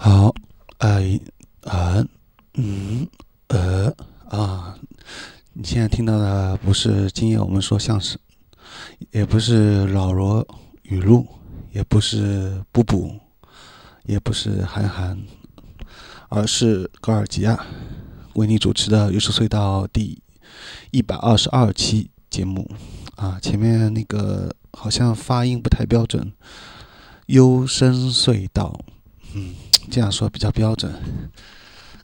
好，哎，啊，嗯，呃，啊，你现在听到的不是今夜我们说相声，也不是老罗语录，也不是布布，也不是韩寒，而是高尔基亚为你主持的《优秀隧道》第一百二十二期节目。啊，前面那个好像发音不太标准，“幽深隧道”，嗯。这样说比较标准。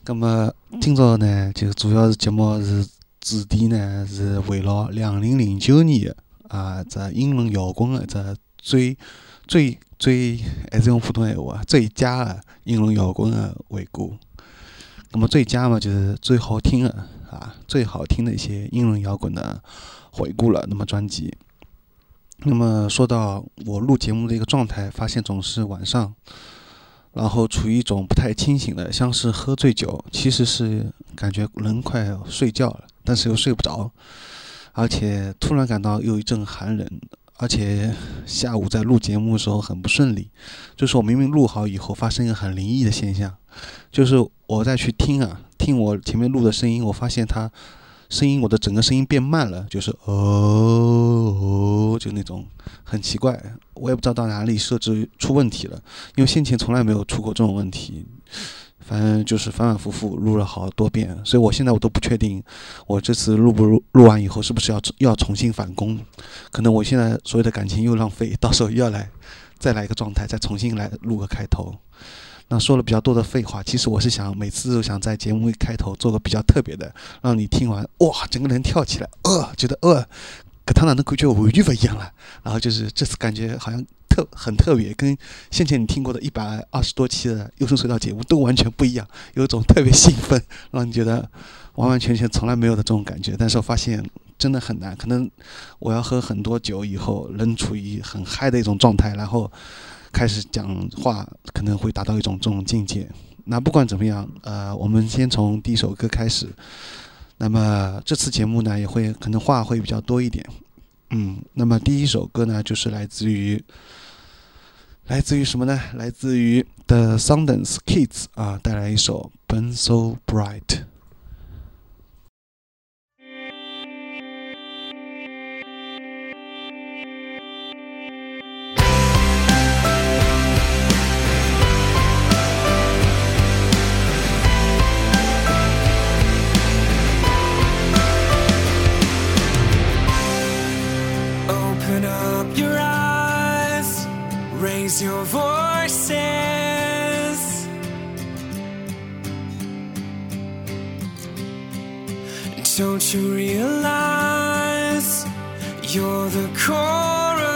那么今朝呢，就主要是节目是主题呢，是围绕两零零九年啊，这英伦摇滚的这最最最还是用普通闲话，最佳的英伦摇滚的回顾。那么最佳嘛，就是最好听的啊，最好听的一些英伦摇滚的回顾了。那么专辑。那么说到我录节目的一个状态，发现总是晚上。然后处于一种不太清醒的，像是喝醉酒，其实是感觉人快要睡觉了，但是又睡不着，而且突然感到有一阵寒冷，而且下午在录节目的时候很不顺利，就是我明明录好以后，发生一个很灵异的现象，就是我再去听啊，听我前面录的声音，我发现它。声音，我的整个声音变慢了，就是哦哦，就那种很奇怪，我也不知道到哪里设置出问题了，因为先前从来没有出过这种问题，反正就是反反复复录了好多遍，所以我现在我都不确定，我这次录不录录完以后是不是要要重新返工，可能我现在所有的感情又浪费，到时候又要来再来一个状态，再重新来录个开头。那说了比较多的废话，其实我是想每次都想在节目一开头做个比较特别的，让你听完哇，整个人跳起来，呃，觉得呃，跟他那的感觉完全不一样了。然后就是这次感觉好像特很特别，跟先前你听过的一百二十多期的优声隧道节目都完全不一样，有一种特别兴奋，让你觉得完完全全从来没有的这种感觉。但是我发现真的很难，可能我要喝很多酒以后，人处于很嗨的一种状态，然后。开始讲话可能会达到一种这种境界。那不管怎么样，呃，我们先从第一首歌开始。那么这次节目呢，也会可能话会比较多一点。嗯，那么第一首歌呢，就是来自于来自于什么呢？来自于 The Sundance Kids 啊，带来一首《Burn So Bright》。Your voices, don't you realize you're the chorus?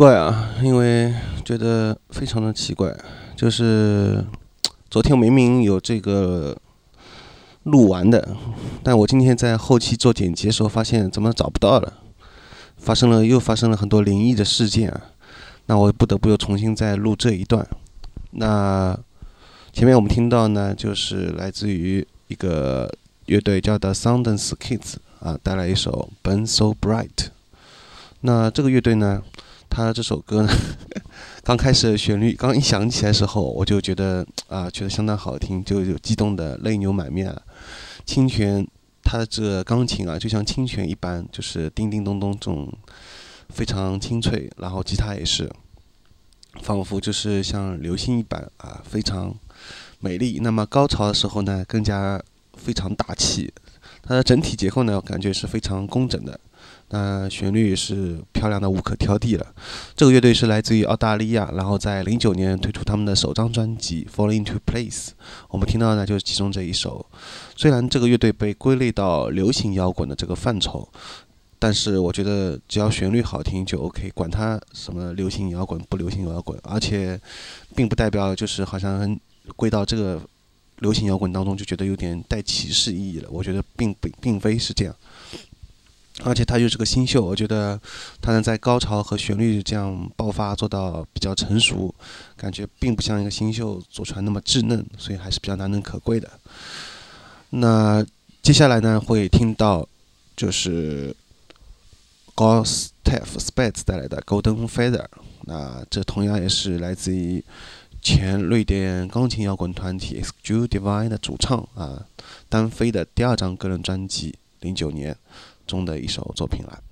怪啊，因为觉得非常的奇怪，就是 昨天明明有这个录完的，但我今天在后期做剪辑的时候发现怎么找不到了，发生了又发生了很多灵异的事件啊，那我不得不又重新再录这一段。那前面我们听到呢，就是来自于一个乐队叫 The Sundance Kids 啊，带来一首《Burn So Bright》。那这个乐队呢，他这首歌呢，刚开始旋律刚一响起来的时候，我就觉得啊，觉得相当好听，就就激动的泪流满面。清泉，他的这钢琴啊，就像清泉一般，就是叮叮咚咚这种非常清脆，然后吉他也是，仿佛就是像流星一般啊，非常美丽。那么高潮的时候呢，更加非常大气。它的整体结构呢，感觉是非常工整的。那旋律是漂亮的无可挑剔了。这个乐队是来自于澳大利亚，然后在零九年推出他们的首张专辑《Fall Into Place》。我们听到的就是其中这一首。虽然这个乐队被归类到流行摇滚的这个范畴，但是我觉得只要旋律好听就 OK，管它什么流行摇滚不流行摇滚，而且并不代表就是好像归到这个流行摇滚当中就觉得有点带歧视意义了。我觉得并不并非是这样。而且他又是个新秀，我觉得他能在高潮和旋律这样爆发做到比较成熟，感觉并不像一个新秀做出来那么稚嫩，所以还是比较难能可贵的。那接下来呢，会听到就是 Gustav Spitz 带来的 Golden Feather，那这同样也是来自于前瑞典钢琴摇滚团体 Exu Divine 的主唱啊，单飞的第二张个人专辑，零九年。中的一首作品了。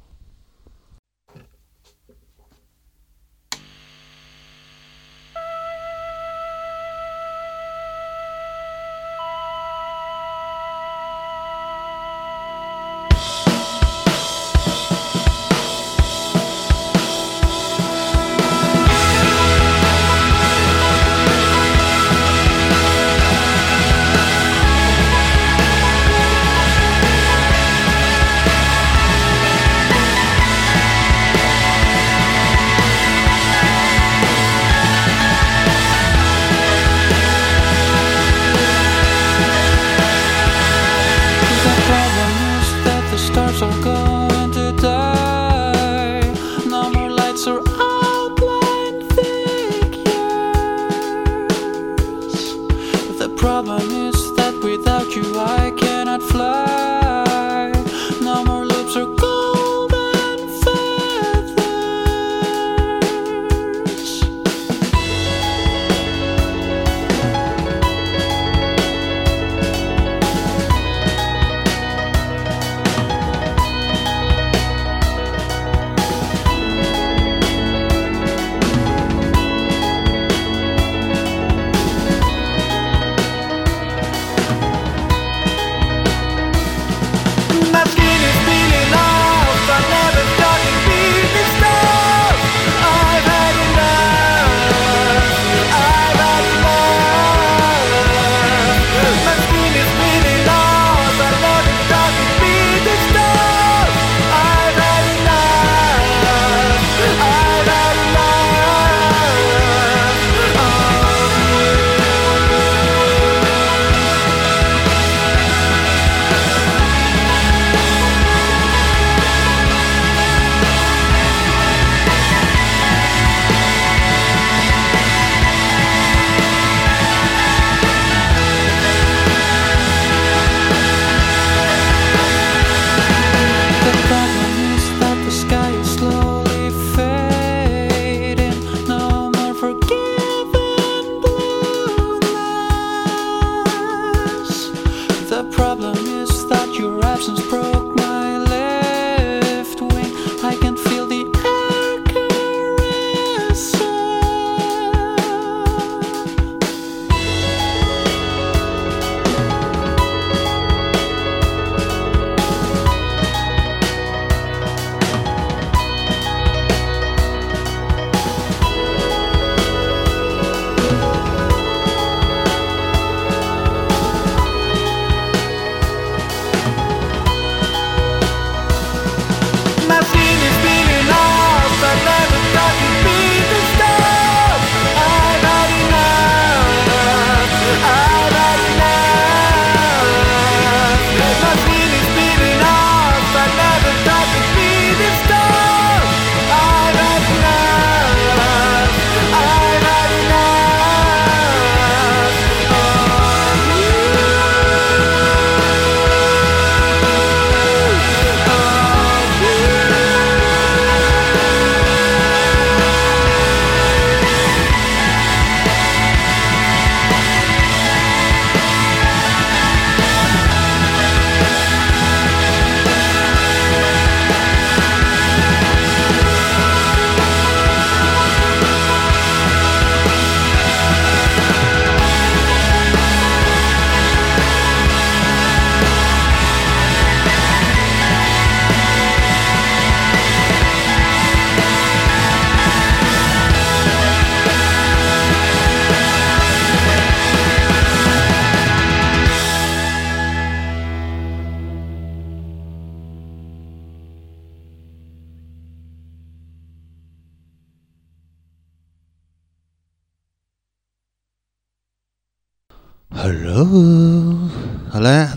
Hello，好了，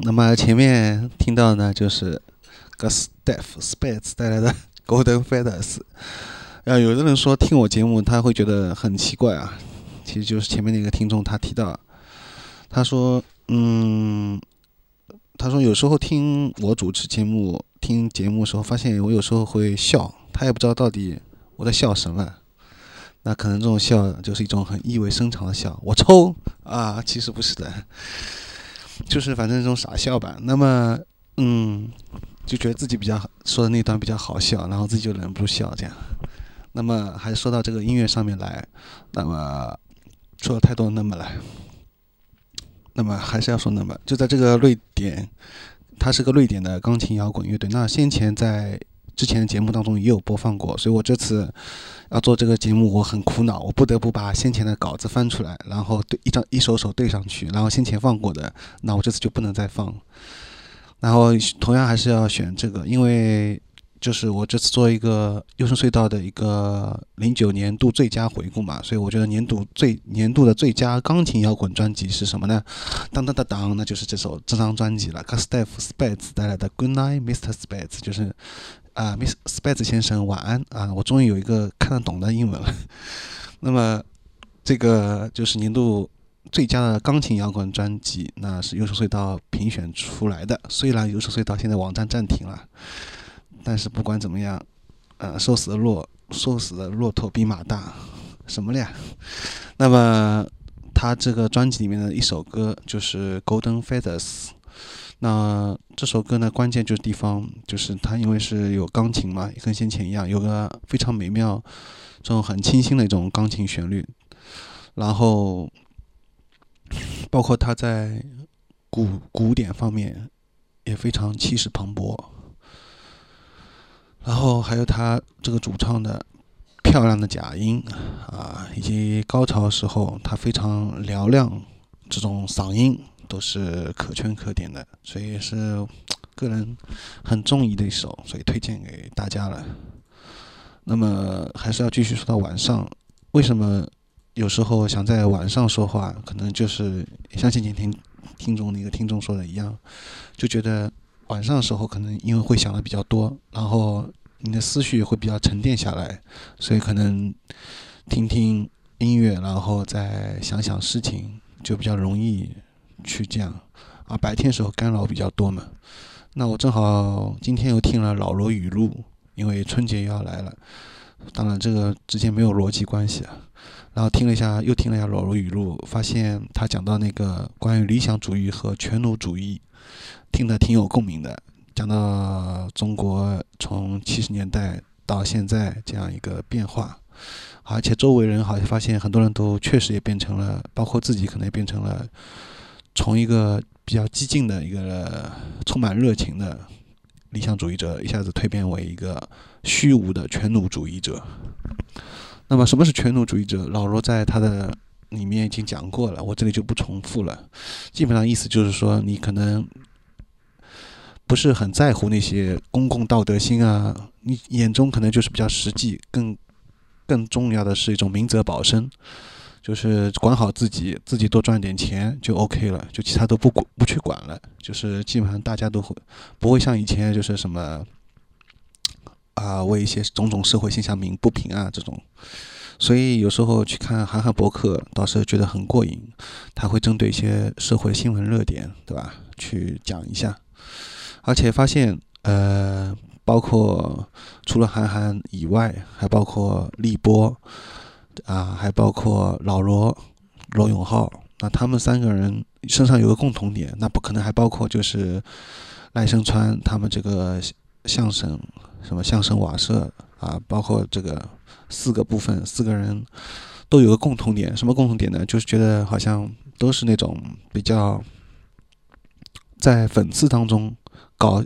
那么前面听到呢，就是 Gustav Spitz 带来的 Golden Feathers。啊，有的人说听我节目他会觉得很奇怪啊，其实就是前面那个听众他提到，他说，嗯，他说有时候听我主持节目、听节目的时候，发现我有时候会笑，他也不知道到底我在笑什么。那可能这种笑就是一种很意味深长的笑，我抽啊，其实不是的，就是反正这种傻笑吧。那么，嗯，就觉得自己比较说的那段比较好笑，然后自己就忍不住笑这样。那么还是说到这个音乐上面来，那么说了太多那么来，那么还是要说那么，就在这个瑞典，它是个瑞典的钢琴摇滚乐队。那先前在之前的节目当中也有播放过，所以我这次要做这个节目，我很苦恼，我不得不把先前的稿子翻出来，然后对一张一首首对上去，然后先前放过的，那我这次就不能再放。然后同样还是要选这个，因为就是我这次做一个优胜隧道的一个零九年度最佳回顾嘛，所以我觉得年度最年度的最佳钢琴摇滚专辑是什么呢？当当当当，那就是这首这张专辑了 c a s t e f Spitz 带来的 Good Night, Mr. Spitz，就是。啊，Miss Spitz 先生，晚安啊！我终于有一个看得懂的英文了。那么，这个就是年度最佳的钢琴摇滚专辑，那是优秀隧道评选出来的。虽然优秀隧道现在网站暂停了，但是不管怎么样，呃，瘦死的骆瘦死的骆驼比马大，什么呀？那么，他这个专辑里面的一首歌就是《Golden Feathers》。那这首歌呢，关键就是地方，就是它因为是有钢琴嘛，跟先前一样，有个非常美妙、这种很清新的一种钢琴旋律，然后包括它在古古典方面也非常气势磅礴，然后还有它这个主唱的漂亮的假音啊，以及高潮时候他非常嘹亮这种嗓音。都是可圈可点的，所以是个人很中意的一首，所以推荐给大家了。那么还是要继续说到晚上，为什么有时候想在晚上说话？可能就是像先前听听众那个听众说的一样，就觉得晚上的时候可能因为会想的比较多，然后你的思绪会比较沉淀下来，所以可能听听音乐，然后再想想事情，就比较容易。去这样啊，白天时候干扰比较多嘛。那我正好今天又听了老罗语录，因为春节又要来了。当然这个之间没有逻辑关系啊。然后听了一下，又听了一下老罗语录，发现他讲到那个关于理想主义和全奴主义，听得挺有共鸣的。讲到中国从七十年代到现在这样一个变化，而且周围人好像发现很多人都确实也变成了，包括自己可能也变成了。从一个比较激进的一个充满热情的理想主义者，一下子蜕变为一个虚无的全奴主义者。那么，什么是全奴主义者？老罗在他的里面已经讲过了，我这里就不重复了。基本上意思就是说，你可能不是很在乎那些公共道德心啊，你眼中可能就是比较实际，更更重要的是一种明哲保身。就是管好自己，自己多赚点钱就 OK 了，就其他都不管不去管了。就是基本上大家都会不会像以前就是什么啊为一些种种社会现象鸣不平啊这种。所以有时候去看韩寒博客，倒是觉得很过瘾。他会针对一些社会新闻热点，对吧？去讲一下。而且发现，呃，包括除了韩寒以外，还包括立波。啊，还包括老罗、罗永浩，那他们三个人身上有个共同点，那不可能还包括就是赖声川他们这个相声什么相声瓦舍啊，包括这个四个部分，四个人都有个共同点，什么共同点呢？就是觉得好像都是那种比较在讽刺当中搞。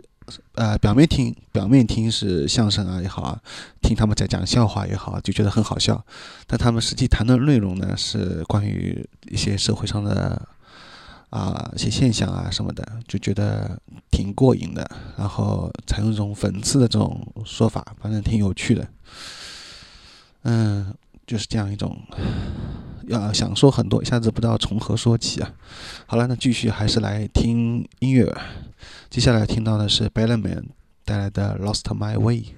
呃表面听表面听是相声啊也好啊听他们在讲笑话也好就觉得很好笑。但他们实际谈的内容呢是关于一些社会上的啊一些现象啊什么的就觉得挺过瘾的。然后采用一种讽刺的这种说法反正挺有趣的。嗯就是这样一种要想说很多一下子不知道从何说起啊。好了那继续还是来听音乐接下来听到的是 Bellman 带来的 Lost My Way。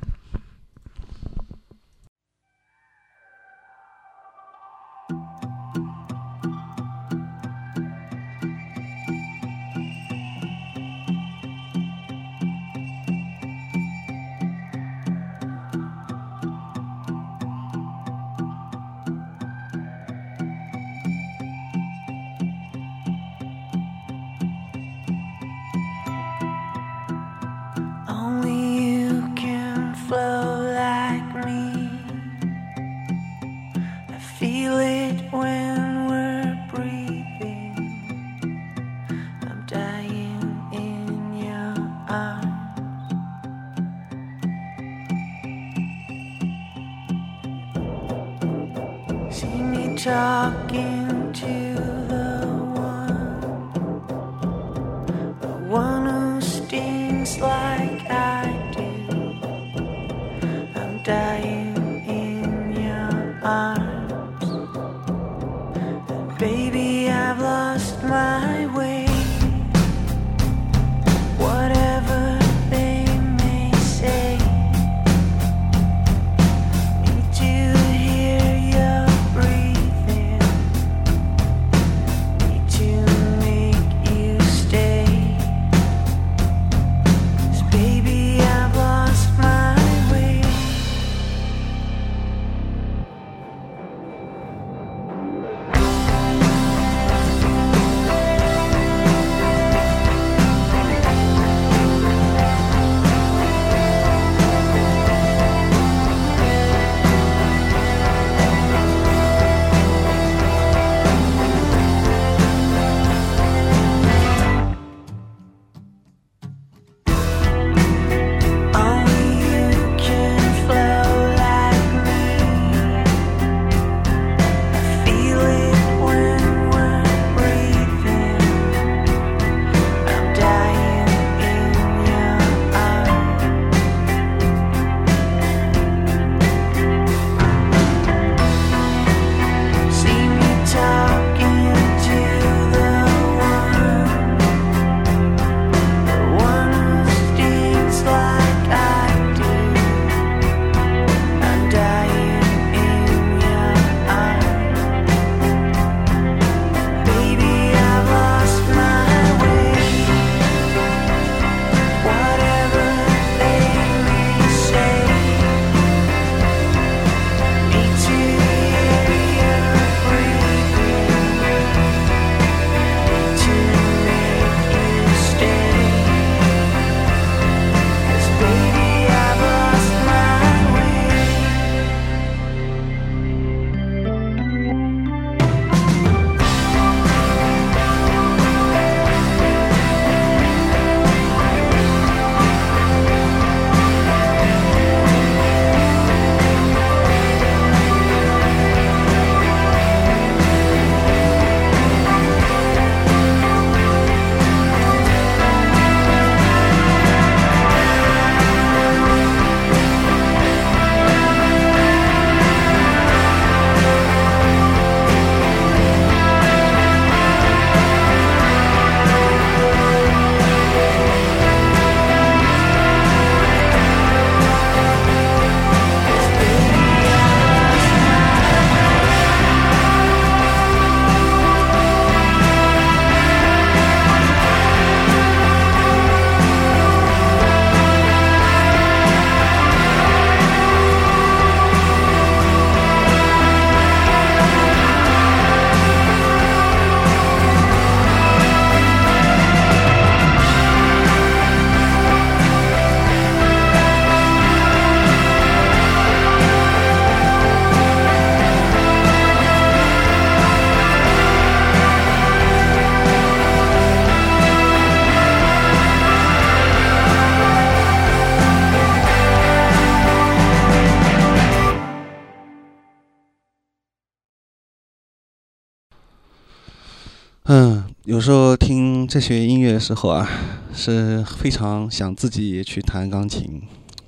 有时候听这些音乐的时候啊是非常想自己去弹钢琴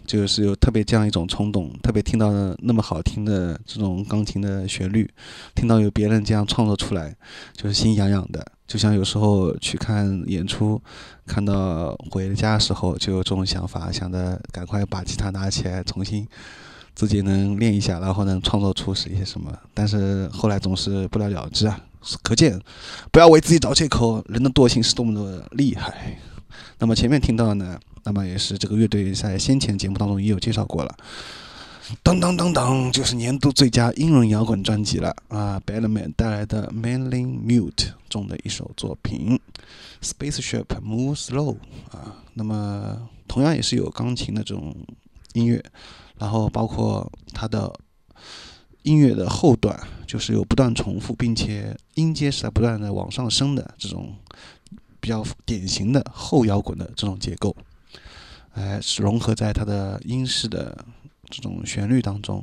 就是有特别这样一种冲动特别听到那么好听的这种钢琴的旋律听到有别人这样创作出来就是心痒痒的。就像有时候去看演出看到回家的时候就有这种想法想着赶快把吉他拿起来重新自己能练一下，然后能创作出是一些什么。但是后来总是不了了之啊。可见，不要为自己找借口，人的惰性是多么的厉害。那么前面听到的呢，那么也是这个乐队在先前节目当中也有介绍过了。当当当当，就是年度最佳英伦摇滚专辑了啊！Badman 带来的《Manly Mute》中的一首作品，《Spaceship Move Slow》啊。那么同样也是有钢琴的这种音乐，然后包括它的音乐的后段，就是有不断重复，并且音阶是在不断的往上升的这种。比较典型的后摇滚的这种结构，哎，是融合在它的英式的这种旋律当中，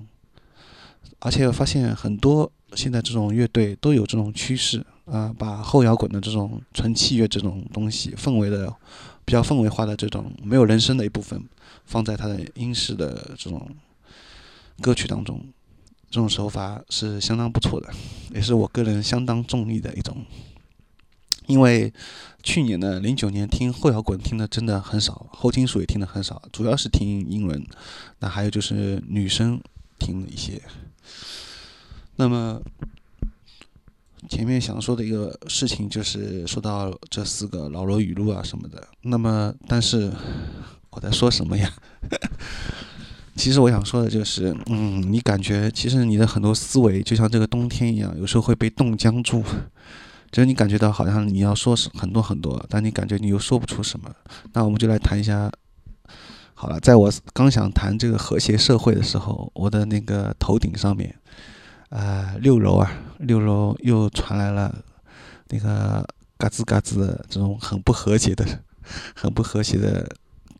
而且我发现很多现在这种乐队都有这种趋势啊，把后摇滚的这种纯器乐这种东西，氛围的比较氛围化的这种没有人声的一部分，放在他的英式的这种歌曲当中，这种手法是相当不错的，也是我个人相当中意的一种。因为去年呢，零九年听后摇滚听的真的很少，后金属也听的很少，主要是听英伦。那还有就是女生听一些。那么前面想说的一个事情就是说到这四个老罗语录啊什么的。那么但是我在说什么呀？其实我想说的就是，嗯，你感觉其实你的很多思维就像这个冬天一样，有时候会被冻僵住。就是你感觉到好像你要说很多很多，但你感觉你又说不出什么。那我们就来谈一下。好了，在我刚想谈这个和谐社会的时候，我的那个头顶上面，呃，六楼啊，六楼又传来了那个嘎吱嘎吱的这种很不和谐的、很不和谐的，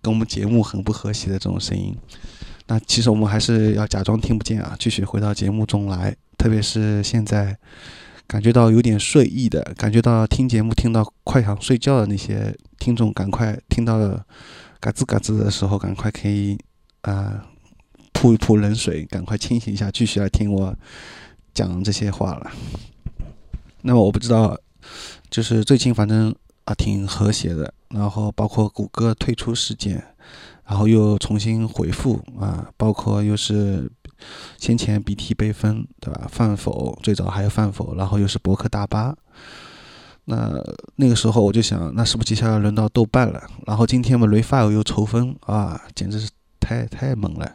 跟我们节目很不和谐的这种声音。那其实我们还是要假装听不见啊，继续回到节目中来，特别是现在。感觉到有点睡意的，感觉到听节目听到快想睡觉的那些听众，赶快听到了嘎吱嘎吱的时候，赶快可以啊扑一扑冷水，赶快清醒一下，继续来听我讲这些话了。那么我不知道，就是最近反正啊挺和谐的，然后包括谷歌退出事件，然后又重新回复啊，包括又是。先前 BT 被封，对吧？饭否最早还有饭否，然后又是博客大巴。那那个时候我就想，那是不是接下来轮到豆瓣了？然后今天嘛，Refile 又抽风啊，简直是太太猛了。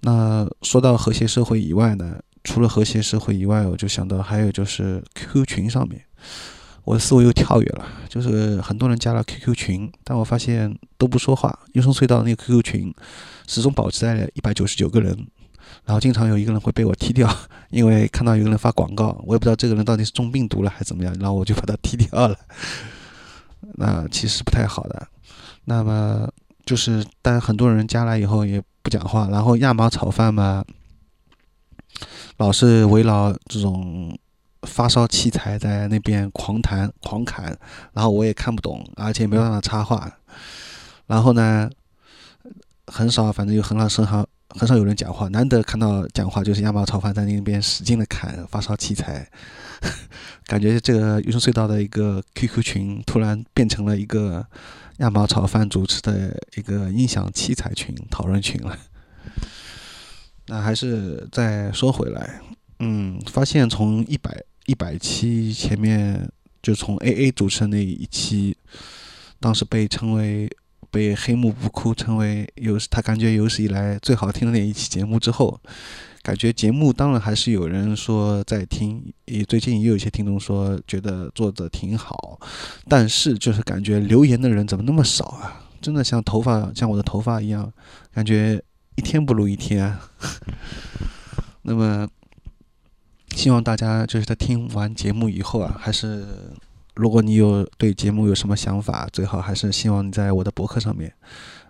那说到和谐社会以外呢，除了和谐社会以外，我就想到还有就是 QQ 群上面，我的思维又跳跃了，就是很多人加了 QQ 群，但我发现都不说话。优胜隧道那个 QQ 群始终保持在一百九十九个人。然后经常有一个人会被我踢掉，因为看到有个人发广告，我也不知道这个人到底是中病毒了还是怎么样，然后我就把他踢掉了。那其实不太好的。那么就是，但很多人加来以后也不讲话，然后亚麻炒饭嘛，老是围绕这种发烧器材在那边狂谈狂侃，然后我也看不懂，而且没办法插话。然后呢，很少，反正有很少很少。很少有人讲话，难得看到讲话就是亚麻炒饭在那边使劲的砍发烧器材，感觉这个余生隧道的一个 QQ 群突然变成了一个亚麻炒饭主持的一个音响器材群讨论群了。那还是再说回来，嗯，发现从一百一百期前面就从 AA 主持的那一期，当时被称为。被黑幕不哭成为有他感觉有史以来最好听的那一期节目之后，感觉节目当然还是有人说在听，也最近也有一些听众说觉得做的挺好，但是就是感觉留言的人怎么那么少啊？真的像头发像我的头发一样，感觉一天不如一天。那么希望大家就是在听完节目以后啊，还是。如果你有对节目有什么想法，最好还是希望你在我的博客上面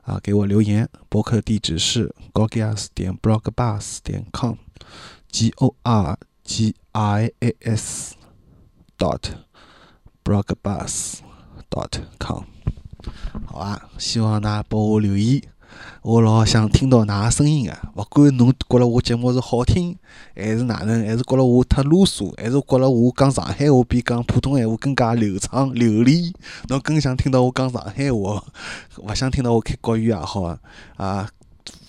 啊给我留言。博客地址是 gorgias 点 blogbus 点 com，g o r g i a s dot blogbus dot com。好啊，希望大家帮我留意我老想听到㑚个声音个，勿管侬觉着我节目是好听，还是哪能，还是觉着我太啰嗦，还是觉着我讲上海话比讲普通闲话更加流畅流利，侬更想听到我讲上海话，勿想听到我开国语也好啊。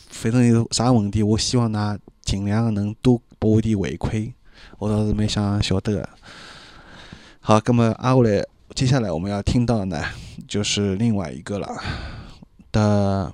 反正有啥问题，我希望㑚尽量能多拨我点回馈，我倒是蛮想晓得个。好，葛末挨下来，接下来我们要听到呢，就是另外一个了的。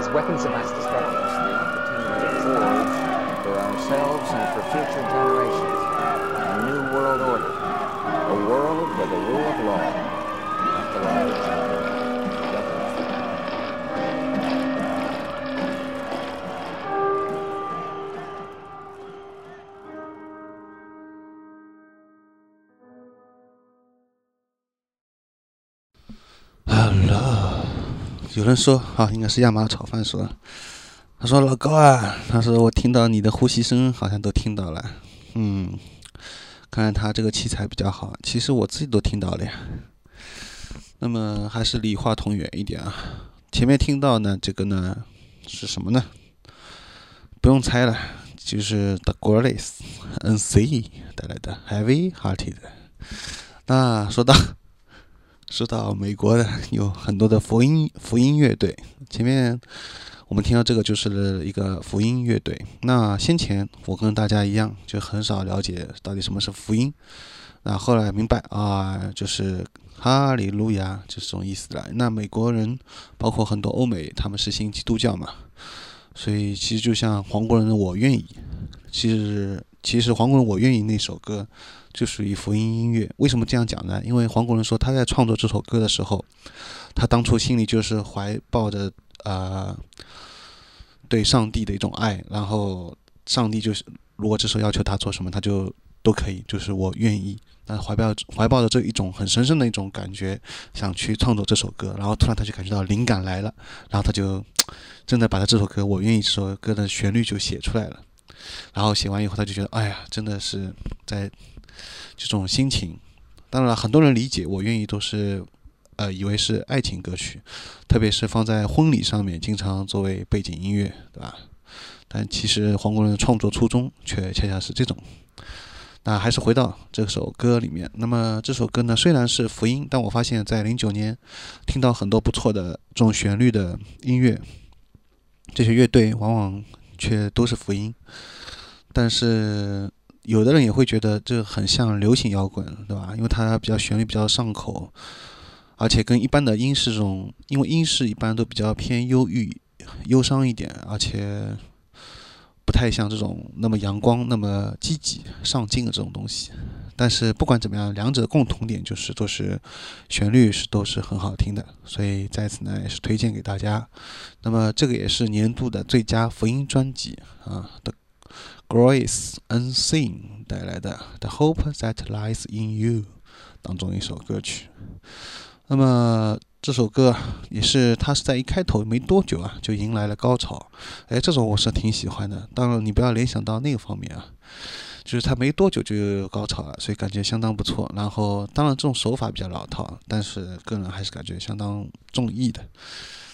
As weapons of mass destruction. The opportunity to forge for ourselves and for future generations a new world order, a world where the rule of law, not the law 有人说啊，应该是亚麻炒饭说，他说老高啊，他说我听到你的呼吸声，好像都听到了，嗯，看来他这个器材比较好，其实我自己都听到了呀。那么还是离话筒远一点啊。前面听到呢，这个呢是什么呢？不用猜了，就是 The Gorillaz NC 带来的 Heavy Hearted。那说到说到美国的有很多的福音福音乐队，前面我们听到这个就是一个福音乐队。那先前我跟大家一样，就很少了解到底什么是福音。那后来明白啊，就是哈利路亚，就是这种意思了。那美国人包括很多欧美，他们是信基督教嘛，所以其实就像黄国仁的《我愿意》，其实其实黄国仁《我愿意》那首歌就属于福音音乐。为什么这样讲呢？因为黄国伦说他在创作这首歌的时候，他当初心里就是怀抱着呃对上帝的一种爱，然后上帝就是如果这时候要求他做什么，他就都可以，就是我愿意。那怀抱怀抱着这一种很神圣的一种感觉，想去创作这首歌，然后突然他就感觉到灵感来了，然后他就真的把他这首歌《我愿意》这首歌的旋律就写出来了。然后写完以后，他就觉得，哎呀，真的是在这种心情。当然，很多人理解《我愿意》都是呃以为是爱情歌曲，特别是放在婚礼上面，经常作为背景音乐，对吧？但其实黄国伦的创作初衷却恰恰是这种。那还是回到这首歌里面。那么这首歌呢，虽然是福音，但我发现，在零九年听到很多不错的这种旋律的音乐，这些乐队往往却都是福音。但是有的人也会觉得这很像流行摇滚，对吧？因为它比较旋律比较上口，而且跟一般的英式这种，因为英式一般都比较偏忧郁、忧伤一点，而且。不太像这种那么阳光、那么积极上进的这种东西，但是不管怎么样，两者共同点就是都是旋律是都是很好听的，所以在此呢也是推荐给大家。那么这个也是年度的最佳福音专辑啊的 Grace Unseen 带来的 The Hope That Lies in You 当中一首歌曲。那么。这首歌也是，它是在一开头没多久啊，就迎来了高潮。哎，这种我是挺喜欢的。当然，你不要联想到那个方面啊，就是它没多久就有高潮了，所以感觉相当不错。然后，当然这种手法比较老套，但是个人还是感觉相当中意的。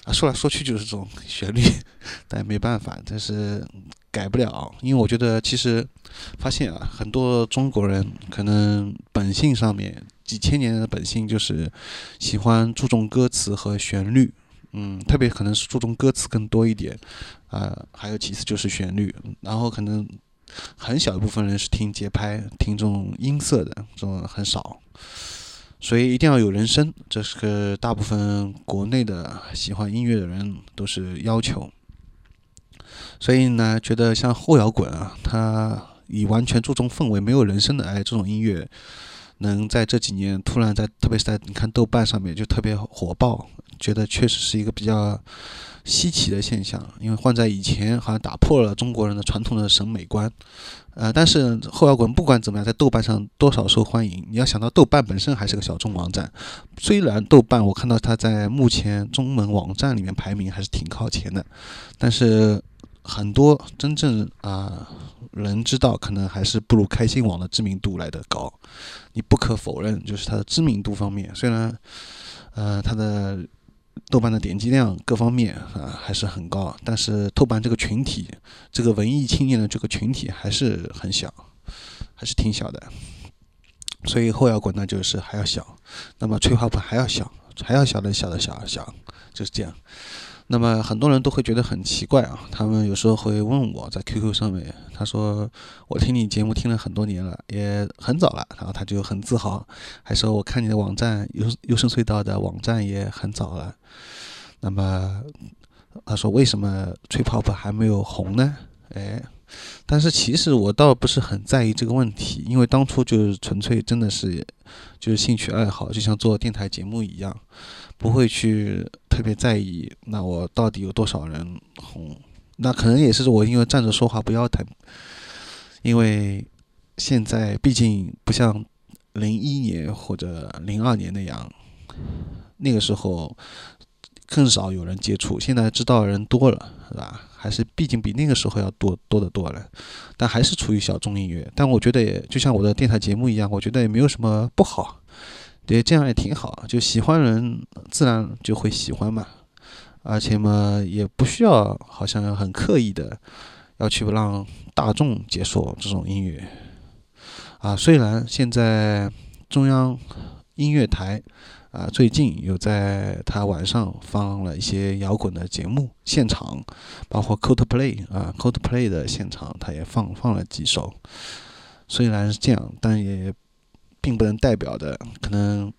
啊，说来说去就是这种旋律，但没办法，但是改不了。因为我觉得，其实发现啊，很多中国人可能本性上面。几千年的本性就是喜欢注重歌词和旋律，嗯，特别可能是注重歌词更多一点，啊，还有其次就是旋律，然后可能很小一部分人是听节拍、听这种音色的，这种很少，所以一定要有人声，这是个大部分国内的喜欢音乐的人都是要求，所以呢，觉得像后摇滚啊，它以完全注重氛围、没有人声的哎这种音乐。能在这几年突然在，特别是在你看豆瓣上面就特别火爆，觉得确实是一个比较稀奇的现象。因为换在以前，好像打破了中国人的传统的审美观。呃，但是后摇滚不管怎么样，在豆瓣上多少受欢迎。你要想到豆瓣本身还是个小众网站，虽然豆瓣我看到它在目前中文网站里面排名还是挺靠前的，但是。很多真正啊人知道，可能还是不如开心网的知名度来的高。你不可否认，就是它的知名度方面，虽然呃它的豆瓣的点击量各方面啊还是很高，但是豆瓣这个群体，这个文艺青年的这个群体还是很小，还是挺小的。所以后摇滚呢就是还要小，那么吹泡泡还要小，还要小的小的小小，就是这样。那么很多人都会觉得很奇怪啊，他们有时候会问我在 QQ 上面，他说我听你节目听了很多年了，也很早了，然后他就很自豪，还说我看你的网站优优声隧道的网站也很早了。那么他说为什么吹泡泡还没有红呢？哎，但是其实我倒不是很在意这个问题，因为当初就是纯粹真的是就是兴趣爱好，就像做电台节目一样，不会去特别在意那我到底有多少人红。那可能也是我因为站着说话不腰疼，因为现在毕竟不像零一年或者零二年那样，那个时候更少有人接触，现在知道的人多了，是吧？还是毕竟比那个时候要多多得多了，但还是处于小众音乐。但我觉得也就像我的电台节目一样，我觉得也没有什么不好，对，这样也挺好。就喜欢人自然就会喜欢嘛。而且嘛，也不需要好像很刻意的要去让大众接受这种音乐啊。虽然现在中央音乐台啊，最近有在他晚上放了一些摇滚的节目现场，包括 Coldplay 啊，Coldplay 的现场，他也放放了几首。虽然是这样，但也并不能代表的可能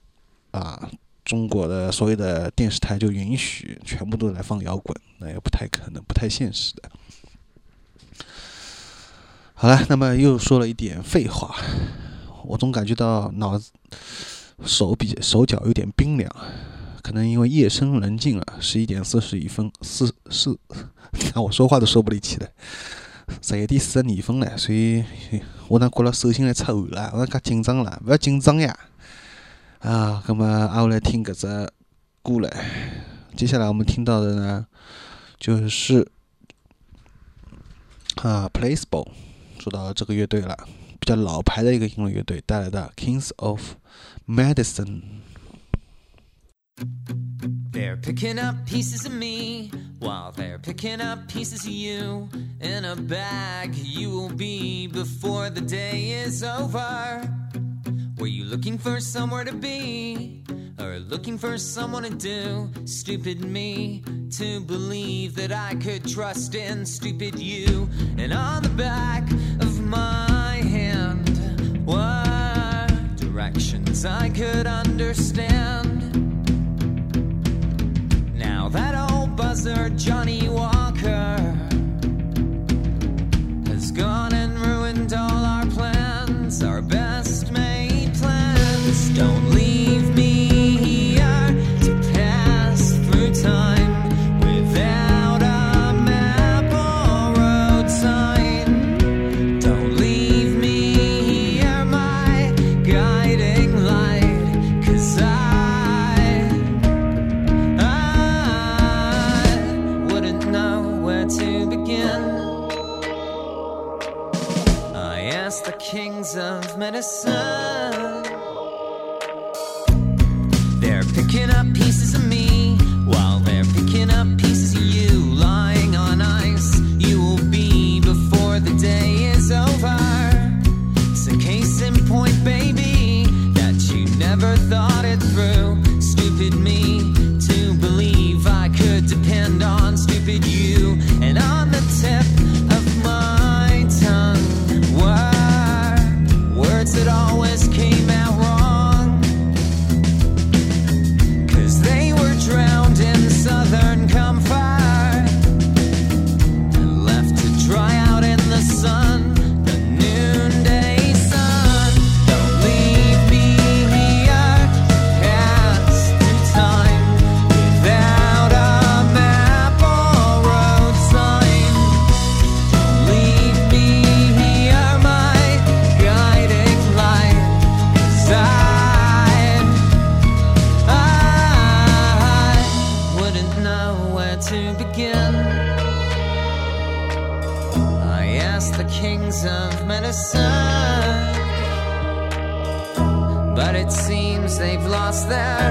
啊。中国的所有的电视台就允许全部都来放摇滚，那也不太可能，不太现实的。好了，那么又说了一点废话，我总感觉到脑子、手比手脚有点冰凉，可能因为夜深人静了，十一点四十一分，四四，看我说话都说不利气了，十一点四十二分了，所以我那觉了手心来出汗了，我介紧张了，不要紧张呀。啊，那么阿我来听搿只歌嘞。接下来我们听到的呢，就是啊，Placebo，说到这个乐队了，比较老牌的一个英文乐队带来的《Kings of Medicine》。They're picking up pieces of me while they're picking up pieces of you. In a bag, you will be before the day is over. Were you looking for somewhere to be? Or looking for someone to do? Stupid me to believe that I could trust in stupid you. And on the back of my hand were directions I could understand. They've lost their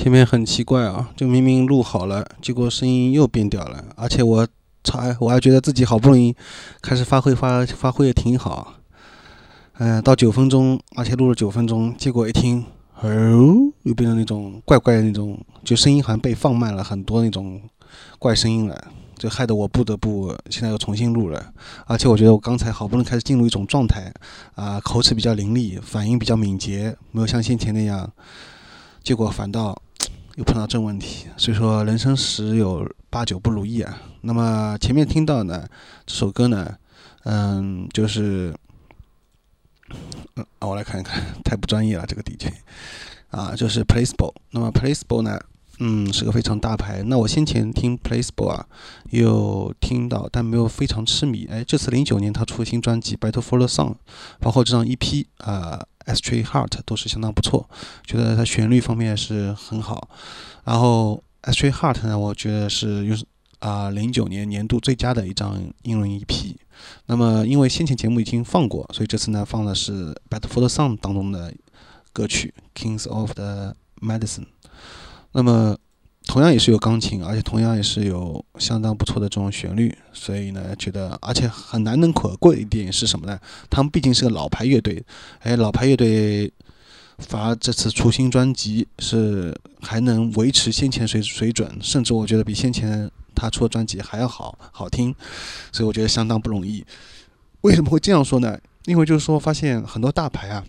前面很奇怪啊就明明录好了结果声音又变掉了而且我差我还觉得自己好不容易开始发挥发发挥的挺好嗯到九分钟而且录了九分钟结果一听哦又变成那种怪怪的那种就声音好像被放慢了很多那种怪声音了就害得我不得不现在又重新录了，而且我觉得我刚才好不容易开始进入一种状态，啊，口齿比较伶俐，反应比较敏捷，没有像先前那样，结果反倒又碰到这问题，所以说人生十有八九不如意啊。那么前面听到呢这首歌呢，嗯，就是，嗯，我来看一看，太不专业了这个 DJ，啊，就是 Placebo，那么 Placebo 呢？嗯，是个非常大牌。那我先前听 Placebo 啊，有听到，但没有非常痴迷。哎，这次零九年他出新专辑《Battle for the Sun》，包括这张 EP 啊，《Astray Heart》都是相当不错，觉得它旋律方面是很好。然后《Astray Heart》呢，我觉得是又是啊零九年年度最佳的一张英文 EP。那么因为先前节目已经放过，所以这次呢放的是《Battle for the Sun》当中的歌曲《Kings of the Medicine》。那么，同样也是有钢琴，而且同样也是有相当不错的这种旋律，所以呢，觉得而且很难能可贵的一点是什么呢？他们毕竟是个老牌乐队，哎，老牌乐队反而这次出新专辑是还能维持先前水水准，甚至我觉得比先前他出的专辑还要好好听，所以我觉得相当不容易。为什么会这样说呢？因为就是说发现很多大牌啊。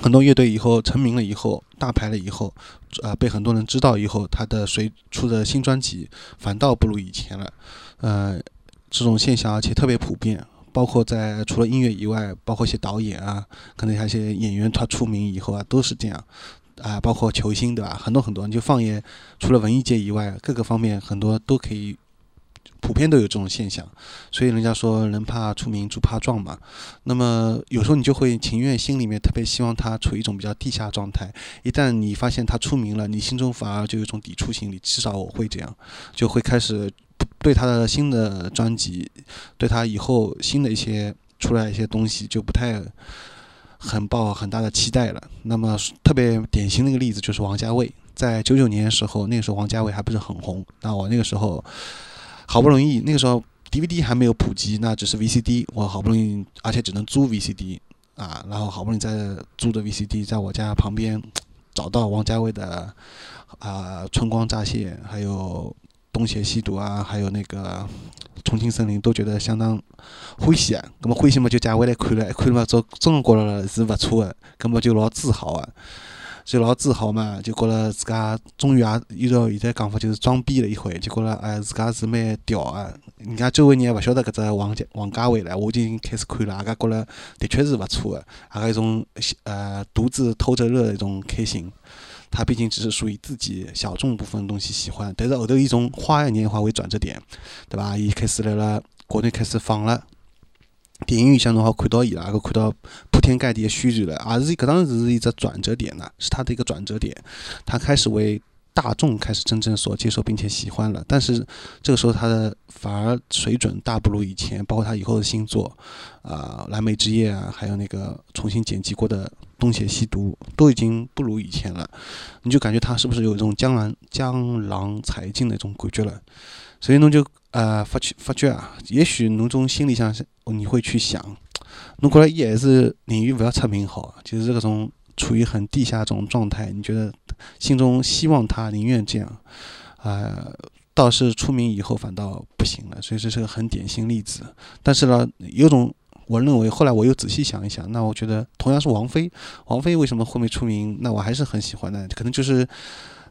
很多乐队以后成名了以后，大牌了以后，啊，被很多人知道以后，他的谁出的新专辑反倒不如以前了，呃，这种现象而且特别普遍，包括在除了音乐以外，包括一些导演啊，可能还有一些演员，他出名以后啊，都是这样，啊，包括球星对吧？很多很多，你就放眼除了文艺界以外，各个方面很多都可以。普遍都有这种现象，所以人家说人怕出名猪怕壮嘛。那么有时候你就会情愿心里面特别希望他处于一种比较地下状态。一旦你发现他出名了，你心中反而就有一种抵触心理。至少我会这样，就会开始对他的新的专辑，对他以后新的一些出来一些东西就不太很抱很大的期待了。那么特别典型的一个例子就是王家卫，在九九年的时候，那个时候王家卫还不是很红。那我那个时候。好不容易那个时候 DVD 还没有普及，那只是 VCD。我好不容易，而且只能租 VCD 啊，然后好不容易在租的 VCD 在我家旁边找到王家卫的啊《春光乍泄》，还有《东邪西毒》啊，还有那个《重庆森林》，都觉得相当欢喜啊。那么欢喜嘛，就借回来看了，看嘛，总总觉着是不错的，根本就老自豪啊。就老自豪嘛，就觉着自家终于也依照现在讲法就是装逼了一回，就觉着哎自家是蛮屌啊！人家周围人也勿晓得搿只王家王家卫唻，我已经开始看了，阿家觉着的确是勿错的，阿个一种呃独自偷着乐的一种开心。他毕竟只是属于自己小众部分东西喜欢，但是后头以种花样年华为转折点，对伐？伊开始来了国内开始放了。电影院向侬好看到伊拉，个看到铺天盖地的宣传了，也是搿当时是一只转折点呐，是他的一个转折点，他开始为大众开始真正所接受并且喜欢了。但是这个时候他的反而水准大不如以前，包括他以后的新作，啊，《蓝莓之夜》啊，还有那个重新剪辑过的《东邪西毒》，都已经不如以前了。你就感觉他是不是有一种江郎江郎才尽的一种感觉了？所以侬就。呃，发觉发觉啊，也许侬从心里向你会去想，侬觉着伊还是宁愿勿要出名好，就是搿种处于很地下这种状态，你觉得心中希望他宁愿这样，啊，倒是出名以后反倒不行了，所以这是个很典型例子。但是呢，有种我认为，后来我又仔细想一想，那我觉得同样是王菲，王菲为什么后面出名，那我还是很喜欢的，可能就是。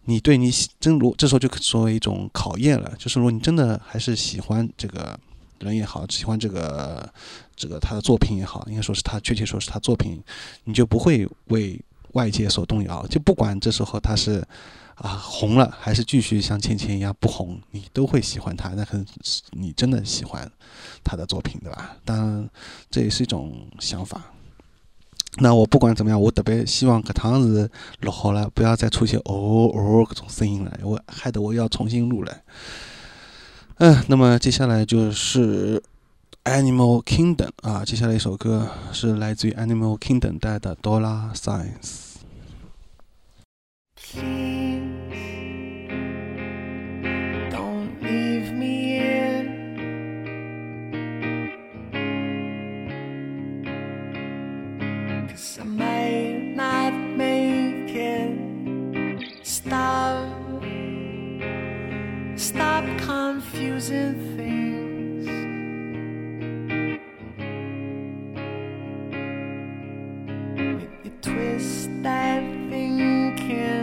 你对你真如这时候就作为一种考验了，就是如果你真的还是喜欢这个人也好，喜欢这个这个他的作品也好，应该说是他确切说是他作品，你就不会为外界所动摇，就不管这时候他是啊红了，还是继续像倩倩一样不红，你都会喜欢他，那可能是你真的喜欢他的作品，对吧？当然这也是一种想法。那我不管怎么样，我特别希望搿趟是录好了，不要再出现哦哦搿种声音了，我害得我要重新录了。嗯，那么接下来就是《Animal Kingdom》啊，接下来一首歌是来自于《Animal Kingdom》带的《dollar science》。stop confusing things. You, you twist that thinking.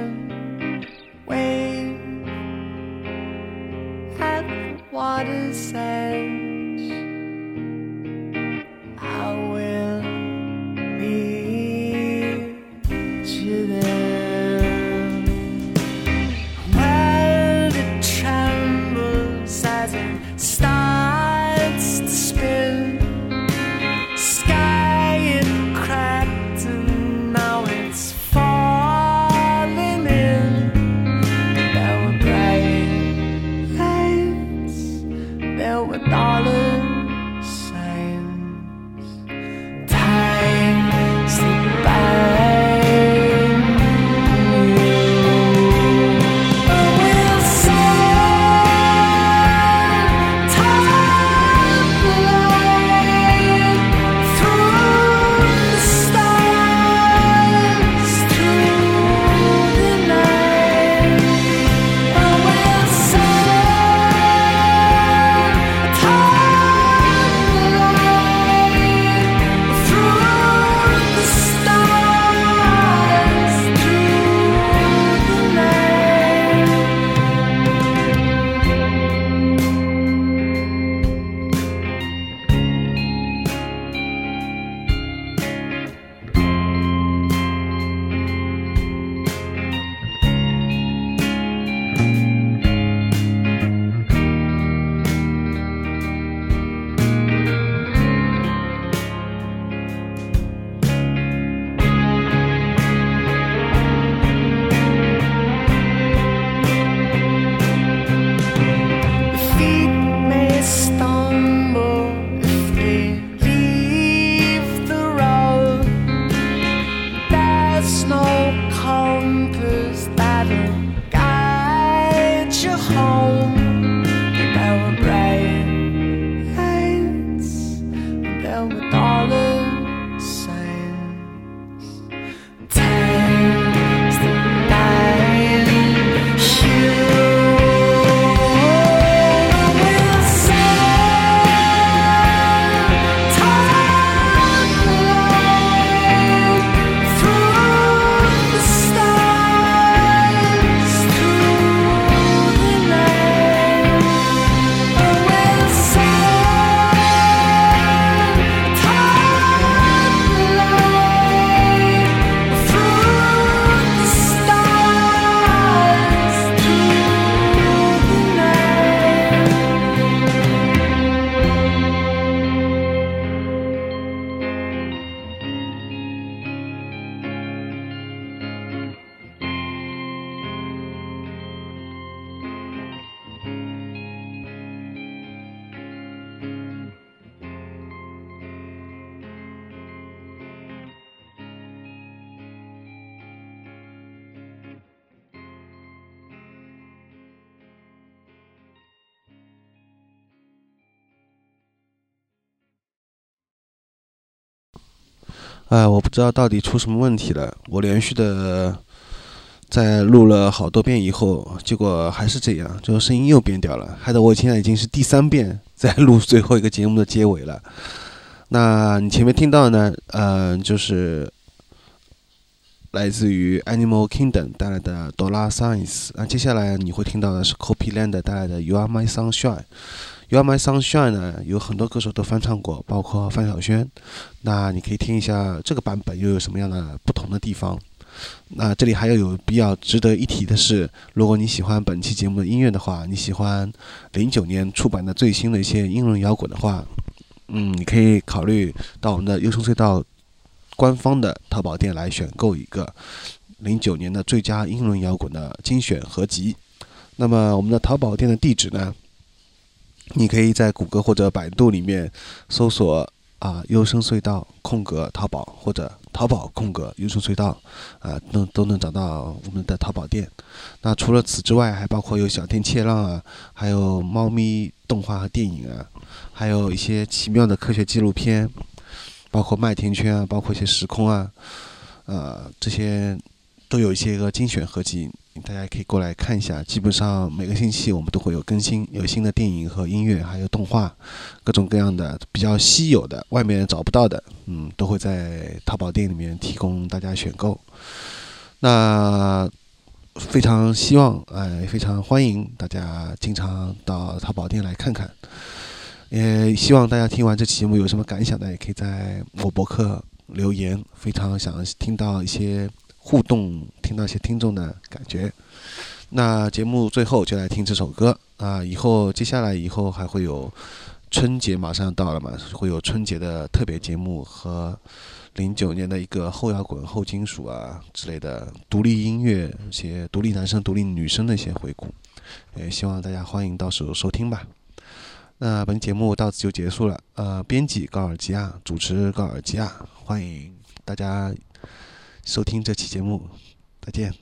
不知道到底出什么问题了。我连续的在录了好多遍以后，结果还是这样，就声音又变掉了，害得我现在已经是第三遍在录最后一个节目的结尾了。那你前面听到的呢？嗯、就是来自于 Animal Kingdom 带来的 Dollar Signs。那接下来你会听到的是 Copyland 带来的 You Are My Sunshine。You Are My Sunshine 呢，有很多歌手都翻唱过，包括范晓萱。那你可以听一下这个版本又有什么样的不同的地方。那这里还有有必要值得一提的是，如果你喜欢本期节目的音乐的话，你喜欢零九年出版的最新的一些英伦摇滚的话，嗯，你可以考虑到我们的优声隧道官方的淘宝店来选购一个零九年的最佳英伦摇滚的精选合集。那么我们的淘宝店的地址呢？你可以在谷歌或者百度里面搜索啊“优声隧道”空格淘宝或者淘宝空格优声隧道啊，都都能找到我们的淘宝店。那除了此之外，还包括有小天切浪啊，还有猫咪动画和电影啊，还有一些奇妙的科学纪录片，包括麦田圈啊，包括一些时空啊，呃，这些都有一些个精选合集，大家可以过来看一下。基本上每个星期我们都会有更新，有新的电影和音乐，还有动画，各种各样的比较稀有的、外面找不到的，嗯，都会在淘宝店里面提供大家选购。那非常希望，哎，非常欢迎大家经常到淘宝店来看看。也希望大家听完这期节目有什么感想呢？也可以在我博客留言，非常想听到一些互动，听到一些听众的感觉。那节目最后就来听这首歌啊！以后接下来以后还会有春节马上要到了嘛，会有春节的特别节目和零九年的一个后摇滚、后金属啊之类的独立音乐，一些独立男生、独立女生的一些回顾。也希望大家欢迎到时候收听吧。那本节目到此就结束了。呃，编辑高尔基亚，主持高尔基亚，欢迎大家收听这期节目，再见。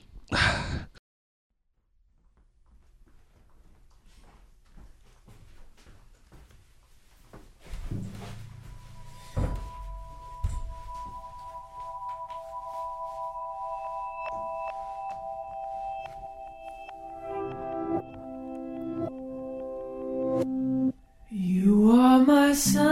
You are my sun.